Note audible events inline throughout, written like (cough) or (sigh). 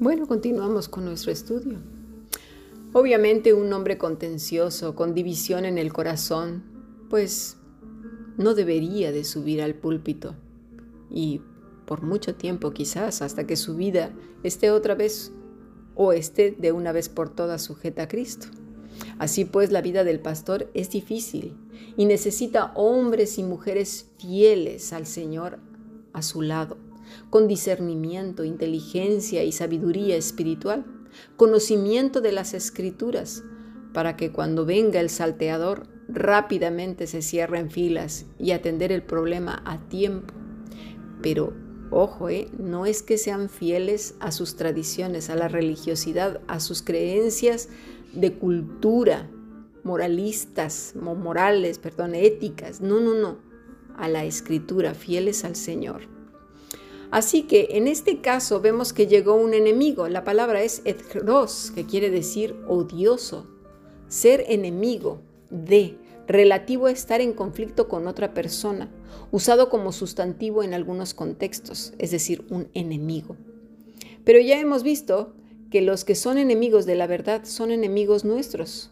Bueno, continuamos con nuestro estudio. Obviamente un hombre contencioso, con división en el corazón, pues no debería de subir al púlpito y por mucho tiempo quizás hasta que su vida esté otra vez o esté de una vez por todas sujeta a Cristo. Así pues, la vida del pastor es difícil y necesita hombres y mujeres fieles al Señor a su lado con discernimiento, inteligencia y sabiduría espiritual, conocimiento de las escrituras, para que cuando venga el salteador rápidamente se cierre en filas y atender el problema a tiempo. Pero ojo, ¿eh? no es que sean fieles a sus tradiciones, a la religiosidad, a sus creencias de cultura, moralistas, morales, perdón, éticas. No, no, no. A la escritura, fieles al Señor. Así que en este caso vemos que llegó un enemigo. La palabra es etros, que quiere decir odioso, ser enemigo de, relativo a estar en conflicto con otra persona, usado como sustantivo en algunos contextos, es decir, un enemigo. Pero ya hemos visto que los que son enemigos de la verdad son enemigos nuestros.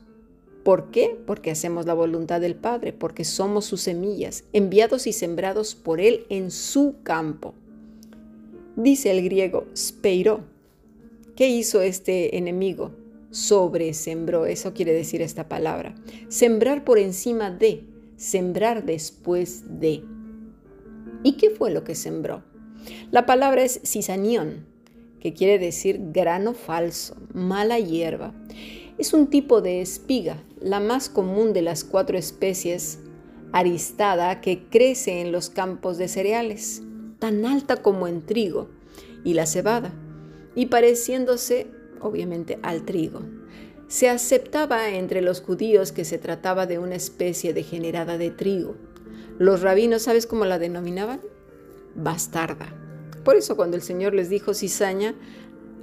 ¿Por qué? Porque hacemos la voluntad del Padre, porque somos sus semillas, enviados y sembrados por Él en su campo. Dice el griego speiró. ¿Qué hizo este enemigo? Sobresembró, eso quiere decir esta palabra. Sembrar por encima de, sembrar después de. ¿Y qué fue lo que sembró? La palabra es cisanión, que quiere decir grano falso, mala hierba. Es un tipo de espiga, la más común de las cuatro especies aristada que crece en los campos de cereales tan alta como en trigo y la cebada, y pareciéndose obviamente al trigo. Se aceptaba entre los judíos que se trataba de una especie degenerada de trigo. Los rabinos, ¿sabes cómo la denominaban? Bastarda. Por eso cuando el Señor les dijo cizaña,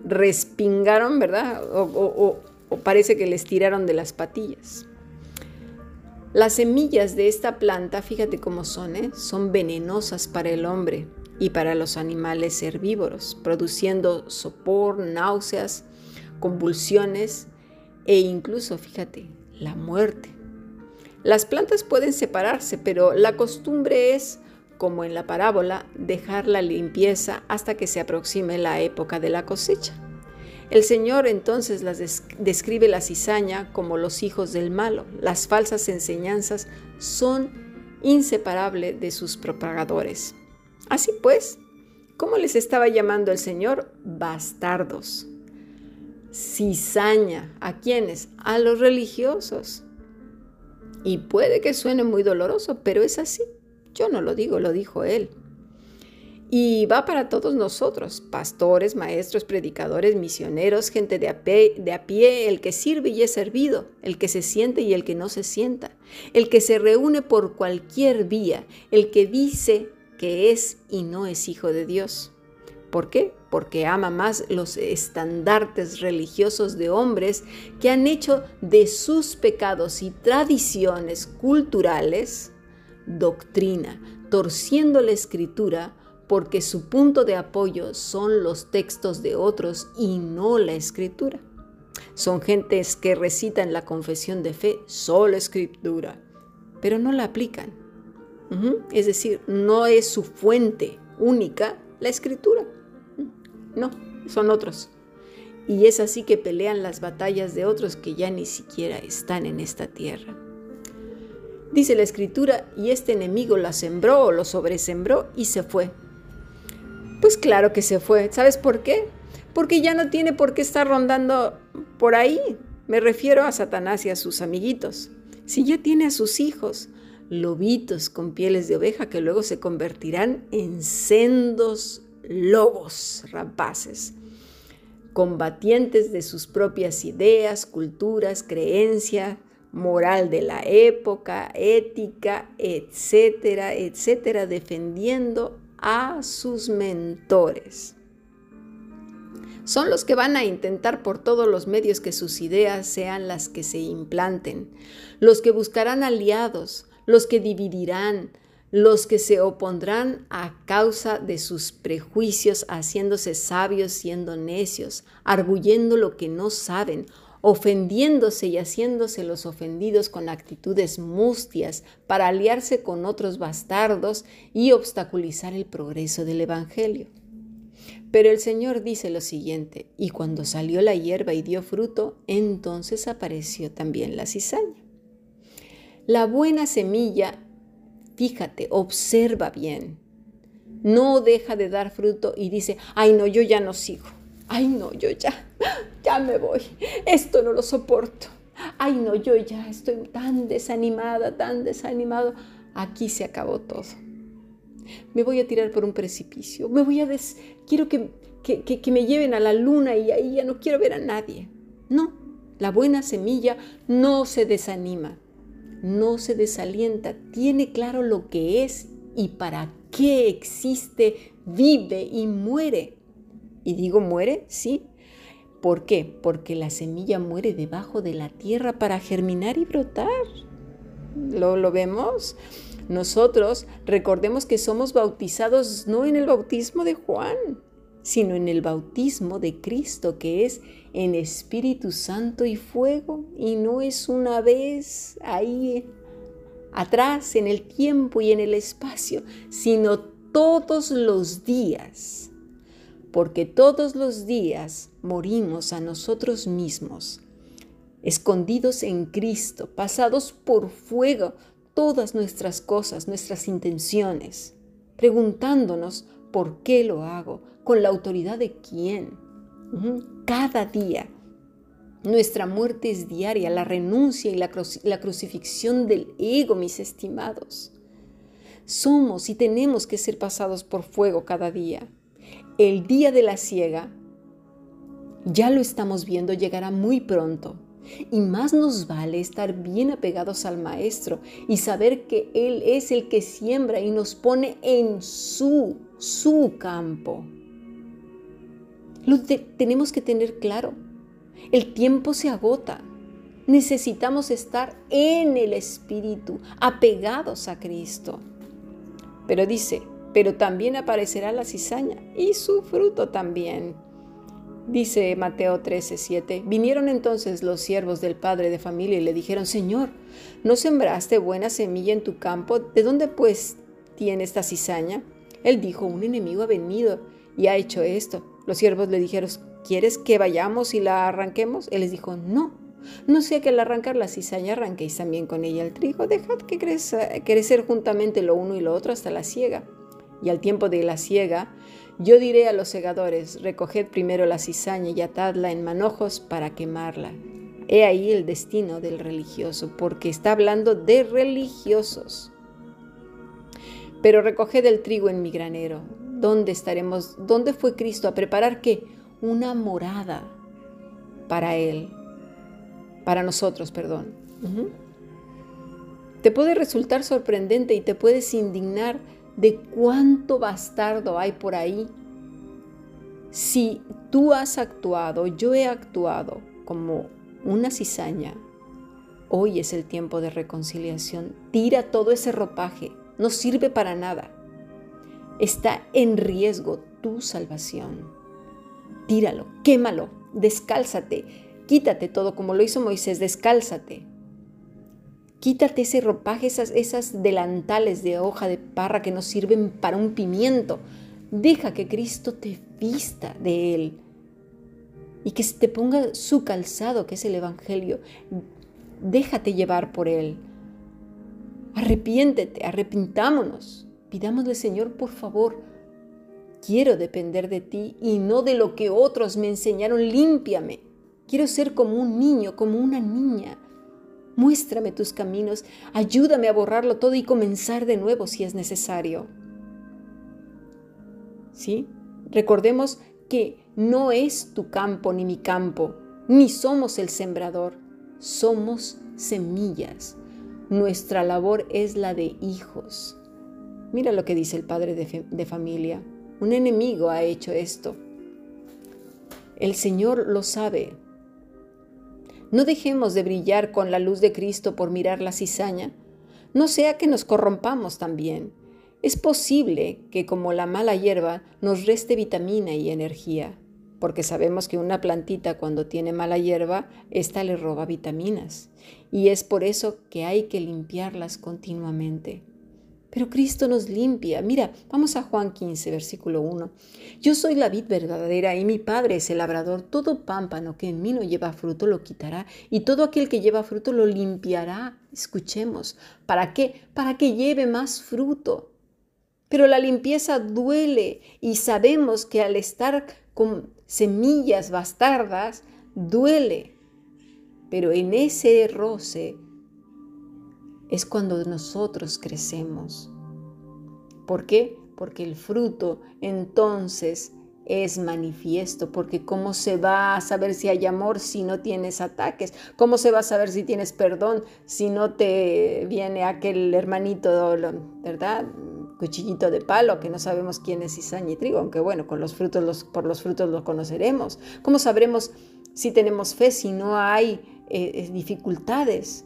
respingaron, ¿verdad? O, parece que les tiraron de las patillas. Las semillas de esta planta, fíjate cómo son, ¿eh? son venenosas para el hombre y para los animales herbívoros, produciendo sopor, náuseas, convulsiones e incluso, fíjate, la muerte. Las plantas pueden separarse, pero la costumbre es, como en la parábola, dejar la limpieza hasta que se aproxime la época de la cosecha. El Señor entonces las describe la cizaña como los hijos del malo. Las falsas enseñanzas son inseparables de sus propagadores. Así pues, ¿cómo les estaba llamando el Señor? Bastardos. Cizaña. ¿A quiénes? A los religiosos. Y puede que suene muy doloroso, pero es así. Yo no lo digo, lo dijo Él. Y va para todos nosotros, pastores, maestros, predicadores, misioneros, gente de a, pie, de a, pie, el que sirve y es servido, el que se siente y el que no se sienta, el que se reúne por cualquier vía, el que dice que es y no es hijo de Dios. ¿Por qué? Porque ama más los estandartes religiosos de hombres que han hecho de sus pecados y tradiciones culturales doctrina, torciendo la escritura porque su punto de apoyo son los textos de otros y no la escritura. Son gentes que recitan la confesión de fe, solo escritura, pero no la aplican es decir, no es su fuente única la escritura. No, son otros. Y es así que pelean las batallas de otros que ya ni siquiera están en esta tierra. Dice la escritura, y este enemigo la sembró o lo sobresembró y se fue. Pues claro que se fue. ¿Sabes por qué? Porque ya no tiene por qué estar rondando por ahí. Me refiero a Satanás y a sus amiguitos. Si ya tiene a sus hijos, lobitos con pieles de oveja que luego se convertirán en sendos lobos rapaces, combatientes de sus propias ideas, culturas, creencias, moral de la época, ética, etcétera, etcétera, defendiendo a sus mentores. Son los que van a intentar por todos los medios que sus ideas sean las que se implanten, los que buscarán aliados, los que dividirán, los que se opondrán a causa de sus prejuicios, haciéndose sabios siendo necios, arguyendo lo que no saben, ofendiéndose y haciéndose los ofendidos con actitudes mustias para aliarse con otros bastardos y obstaculizar el progreso del Evangelio. Pero el Señor dice lo siguiente, y cuando salió la hierba y dio fruto, entonces apareció también la cizaña. La buena semilla Fíjate, observa bien. No deja de dar fruto y dice, ay no, yo ya no sigo. Ay no, yo ya, (laughs) ya me voy. Esto no lo soporto. Ay no, yo ya estoy tan desanimada, tan desanimado. Aquí se acabó todo. Me voy a tirar por un precipicio. Me voy a des... Quiero que, que, que me lleven a la luna y ahí ya no quiero ver a nadie. No, la buena semilla no se desanima no se desalienta, tiene claro lo que es y para qué existe, vive y muere. Y digo muere, sí. ¿Por qué? Porque la semilla muere debajo de la tierra para germinar y brotar. ¿Lo, lo vemos? Nosotros recordemos que somos bautizados no en el bautismo de Juan, sino en el bautismo de Cristo, que es en Espíritu Santo y fuego, y no es una vez ahí atrás en el tiempo y en el espacio, sino todos los días, porque todos los días morimos a nosotros mismos, escondidos en Cristo, pasados por fuego todas nuestras cosas, nuestras intenciones, preguntándonos por qué lo hago, con la autoridad de quién. Cada día. Nuestra muerte es diaria, la renuncia y la, crucifixión del ego, mis estimados. Somos y tenemos que ser pasados por fuego cada día. El día de la ciega, ya lo estamos viendo, llegará muy pronto. Y más nos vale estar bien apegados al Maestro y saber que Él es el que siembra y nos pone en su, su campo. Lo tenemos que tener claro. El tiempo se agota. Necesitamos estar en el Espíritu, apegados a Cristo. Pero dice, pero también aparecerá la cizaña y su fruto también. Dice Mateo 13:7, vinieron entonces los siervos del padre de familia y le dijeron, Señor, ¿no sembraste buena semilla en tu campo? ¿De dónde pues tiene esta cizaña? Él dijo, un enemigo ha venido y ha hecho esto. Los siervos le dijeron, ¿quieres que vayamos y la arranquemos? Él les dijo, no, no sea que al arrancar la cizaña arranquéis también con ella el trigo, dejad que crezca, crecer juntamente lo uno y lo otro hasta la siega. Y al tiempo de la siega, yo diré a los segadores, recoged primero la cizaña y atadla en manojos para quemarla. He ahí el destino del religioso, porque está hablando de religiosos. Pero recoged el trigo en mi granero, ¿Dónde estaremos? ¿Dónde fue Cristo a preparar qué? Una morada para Él, para nosotros, perdón. Te puede resultar sorprendente y te puedes indignar de cuánto bastardo hay por ahí. Si tú has actuado, yo he actuado como una cizaña, hoy es el tiempo de reconciliación. Tira todo ese ropaje, no sirve para nada. Está en riesgo tu salvación. Tíralo, quémalo, descálzate, quítate todo como lo hizo Moisés, descálzate. Quítate ese ropaje, esas, esas delantales de hoja de parra que no sirven para un pimiento. Deja que Cristo te vista de Él y que te ponga su calzado, que es el Evangelio. Déjate llevar por Él. Arrepiéntete, arrepintámonos. Pidámosle, Señor, por favor, quiero depender de ti y no de lo que otros me enseñaron. Límpiame. Quiero ser como un niño, como una niña. Muéstrame tus caminos, ayúdame a borrarlo todo y comenzar de nuevo si es necesario. ¿Sí? Recordemos que no es tu campo ni mi campo, ni somos el sembrador, somos semillas. Nuestra labor es la de hijos. Mira lo que dice el padre de, familia. Un enemigo ha hecho esto. El Señor lo sabe. No dejemos de brillar con la luz de Cristo por mirar la cizaña. No sea que nos corrompamos también. Es posible que como la mala hierba nos reste vitamina y energía, porque sabemos que una plantita cuando tiene mala hierba, ésta le roba vitaminas. Y es por eso que hay que limpiarlas continuamente. Pero Cristo nos limpia. Mira, vamos a Juan 15, versículo 1. Yo soy la vid verdadera y mi Padre es el labrador. Todo pámpano que en mí no lleva fruto lo quitará y todo aquel que lleva fruto lo limpiará. Escuchemos. ¿Para qué? Para que lleve más fruto. Pero la limpieza duele y sabemos que al estar con semillas bastardas, duele. Pero en ese roce es cuando nosotros crecemos. ¿Por qué? Porque el fruto entonces es manifiesto, porque ¿cómo se va a saber si hay amor si no tienes ataques? ¿Cómo se va a saber si tienes perdón si no te viene aquel hermanito, ¿verdad? Cuchillito de palo, que no sabemos quién es cizaña y trigo, aunque bueno, con los frutos, por los frutos los conoceremos. ¿Cómo sabremos si tenemos fe si no hay eh, eh, dificultades?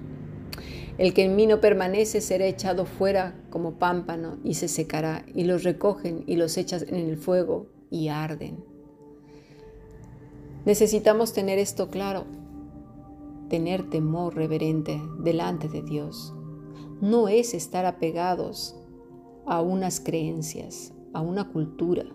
El que en mí no permanece será echado fuera como pámpano y se secará, y los recogen y los echan en el fuego y arden. Necesitamos tener esto claro, tener temor reverente delante de Dios. No es estar apegados a unas creencias, a una cultura.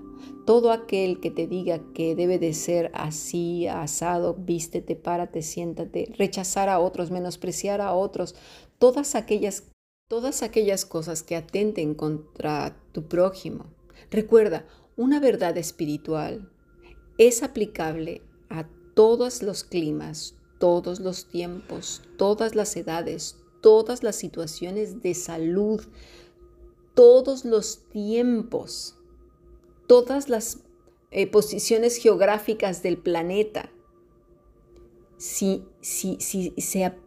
Todo aquel que te diga que debe de ser así, asado, vístete, párate, siéntate, rechazar a otros, menospreciar a otros, todas aquellas, todas aquellas cosas que atenten contra tu prójimo. Recuerda, una verdad espiritual es aplicable a todos los climas, todos los tiempos, todas las edades, todas las situaciones de salud, todos los tiempos, todas las eh, posiciones geográficas del planeta si, si, si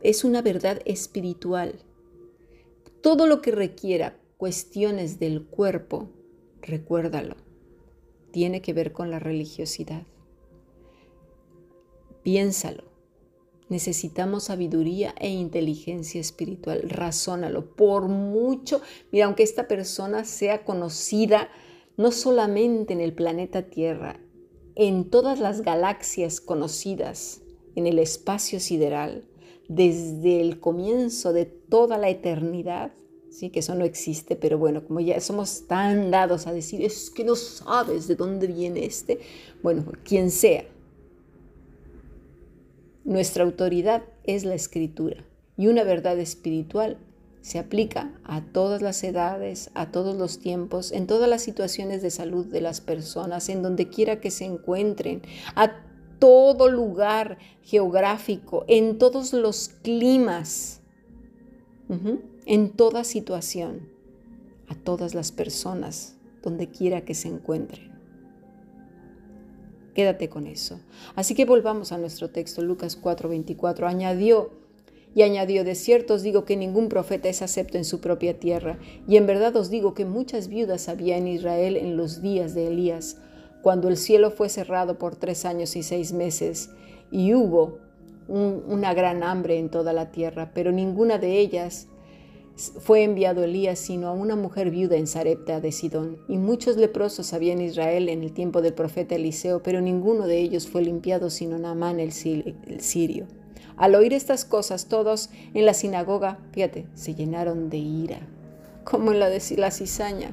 es una verdad espiritual. Todo lo que requiera cuestiones del cuerpo, recuérdalo, tiene que ver con la religiosidad. Piénsalo. Necesitamos sabiduría e inteligencia espiritual. Razónalo. Por mucho, mira, aunque esta persona sea conocida no solamente en el planeta Tierra, en todas las galaxias conocidas, en el espacio sideral desde el comienzo de toda la eternidad, sí que eso no existe, pero bueno, como ya somos tan dados a decir, es que no sabes de dónde viene este, bueno, quien sea. Nuestra autoridad es la escritura y una verdad espiritual se aplica a todas las edades, a todos los tiempos, en todas las situaciones de salud de las personas, en donde quiera que se encuentren, a todo lugar geográfico, en todos los climas, en toda situación, a todas las personas, donde quiera que se encuentren. Quédate con eso. Así que volvamos a nuestro texto, Lucas 4:24. Añadió y añadió, de cierto os digo que ningún profeta es acepto en su propia tierra, y en verdad os digo que muchas viudas había en Israel en los días de Elías cuando el cielo fue cerrado por tres años y seis meses, y hubo una gran hambre en toda la tierra, pero ninguna de ellas fue enviado Elías, sino a una mujer viuda en Sarepta de Sidón. Y muchos leprosos había en Israel en el tiempo del profeta Eliseo, pero ninguno de ellos fue limpiado, sino Naamán el sirio. Al oír estas cosas, todos en la sinagoga, fíjate, se llenaron de ira como en la de cizaña.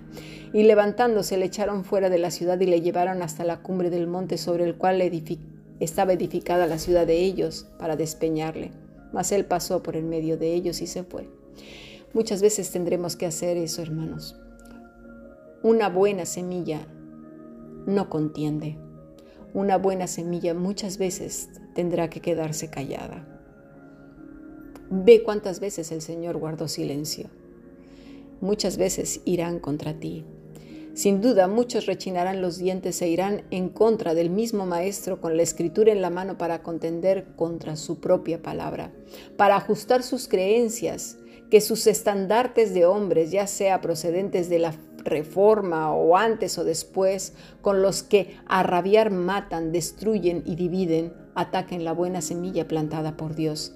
Y levantándose le echaron fuera de la ciudad y le llevaron hasta la cumbre del monte sobre el cual estaba edificada la ciudad de ellos para despeñarle. Mas él pasó por el medio de ellos y se fue. Muchas veces tendremos que hacer eso, hermanos. Una buena semilla no contiende. Una buena semilla muchas veces tendrá que quedarse callada. Ve cuántas veces el Señor guardó silencio muchas veces irán contra ti. Sin duda muchos rechinarán los dientes e irán en contra del mismo Maestro con la escritura en la mano para contender contra su propia palabra, para ajustar sus creencias, que sus estandartes de hombres, ya sea procedentes de la reforma o antes o después, con los que a rabiar matan, destruyen y dividen, ataquen la buena semilla plantada por Dios.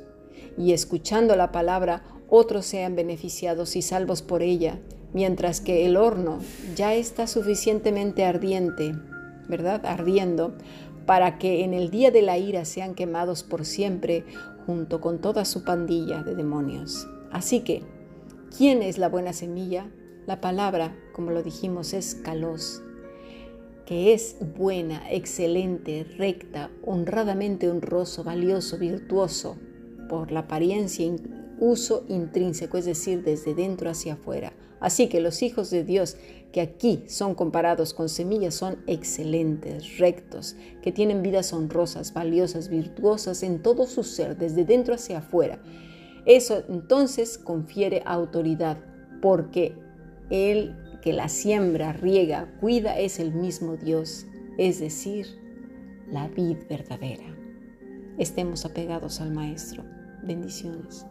Y escuchando la palabra, otros sean beneficiados y salvos por ella, mientras que el horno ya está suficientemente ardiente, ¿verdad? Ardiendo, para que en el día de la ira sean quemados por siempre junto con toda su pandilla de demonios. Así que, ¿quién es la buena semilla? La palabra, como lo dijimos, es kalos, que es buena, excelente, recta, honradamente honroso, valioso, virtuoso, por la apariencia uso intrínseco, es decir, desde dentro hacia afuera. Así que los hijos de Dios que aquí son comparados con semillas son excelentes, rectos, que tienen vidas honrosas, valiosas, virtuosas en todo su ser, desde dentro hacia afuera. Eso entonces confiere autoridad, porque el que la siembra, riega, cuida es el mismo Dios, es decir, la vid verdadera. Estemos apegados al Maestro. Bendiciones.